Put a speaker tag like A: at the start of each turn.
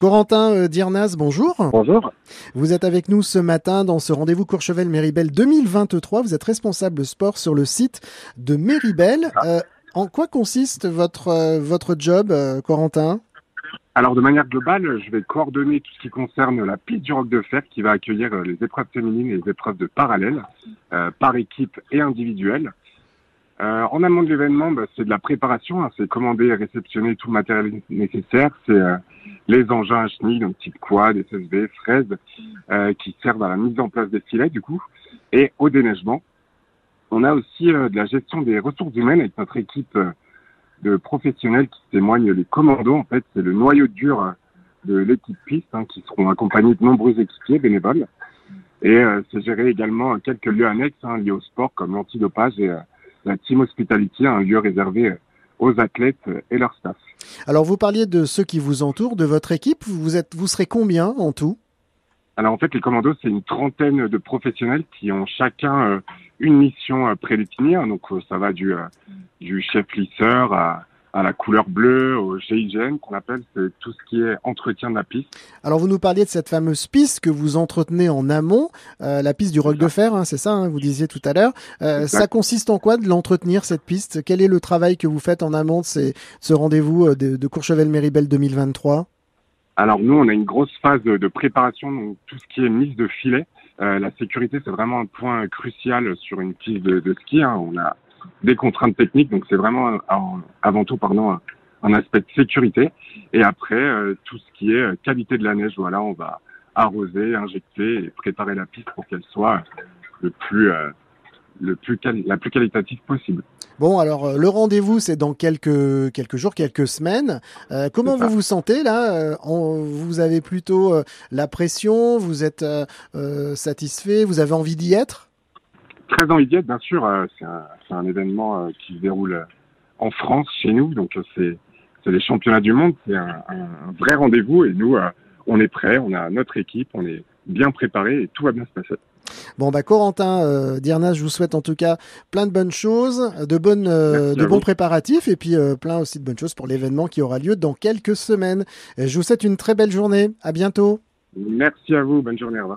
A: Corentin euh, Dirnas, bonjour.
B: Bonjour.
A: Vous êtes avec nous ce matin dans ce rendez-vous Courchevel-Méribel 2023. Vous êtes responsable sport sur le site de Méribel.
B: Ah.
A: Euh, en quoi consiste votre, euh, votre job, Corentin?
B: Alors de manière globale, je vais coordonner tout ce qui concerne la piste du roc de fer qui va accueillir les épreuves féminines et les épreuves de parallèle, euh, par équipe et individuelle. Euh, en amont de l'événement, bah, c'est de la préparation, hein, c'est commander et réceptionner tout le matériel nécessaire, c'est euh, les engins à chenilles, donc type quad, SSV, fraises, euh, qui servent à la mise en place des filets du coup, et au déneigement. On a aussi euh, de la gestion des ressources humaines avec notre équipe euh, de professionnels qui témoignent les commandos. En fait, c'est le noyau dur euh, de l'équipe piste hein, qui seront accompagnés de nombreux équipiers bénévoles. Et euh, c'est géré également quelques lieux annexes hein, liés au sport comme l'antidopage et euh, la Team Hospitality, un lieu réservé aux athlètes et leur staff.
A: Alors, vous parliez de ceux qui vous entourent, de votre équipe. Vous, êtes, vous serez combien en tout?
B: Alors en fait, les commandos, c'est une trentaine de professionnels qui ont chacun euh, une mission prédéfinie. Donc euh, ça va du, euh, du chef lisseur à, à la couleur bleue, au GIGN qu'on appelle, c'est tout ce qui est entretien de la piste.
A: Alors, vous nous parliez de cette fameuse piste que vous entretenez en amont, euh, la piste du roc de fer, hein, c'est ça, hein, vous disiez tout à l'heure. Euh, ça consiste en quoi de l'entretenir, cette piste? Quel est le travail que vous faites en amont de, ces- de ce rendez-vous euh, de, de Courchevel-Méribel 2023
B: Alors nous, on a une grosse phase de, de préparation, donc tout ce qui est mise de filet. Euh, la sécurité, c'est vraiment un point crucial sur une piste de, de ski. hein. On a des contraintes techniques, donc c'est vraiment en- avant tout pardon, un, un aspect de sécurité. Et après, euh, tout ce qui est euh, qualité de la neige, voilà, on va arroser, injecter et préparer la piste pour qu'elle soit le plus, euh, le plus la plus qualitative possible.
A: Bon, alors le rendez-vous, c'est dans quelques, quelques jours, quelques semaines. Euh, comment vous vous sentez là Vous avez plutôt euh, la pression Vous êtes euh, satisfait Vous avez envie d'y être?
B: Très envie d'y être, bien sûr. euh, c'est un, événement euh, qui se déroule euh, en France, chez nous. Donc, c'est les championnats du monde. C'est un, vrai rendez-vous. Et nous, on est prêts. On a notre équipe. On est bien préparés et tout va bien se passer.
A: Bon, bah Corentin, euh, Dirna, je vous souhaite en tout cas plein de bonnes choses, de, bonnes, euh, de bons
B: vous.
A: préparatifs et puis euh, plein aussi de bonnes choses pour l'événement qui aura lieu dans quelques semaines. Je vous souhaite une très belle journée. À bientôt.
B: Merci à vous. Bonne journée. Au revoir.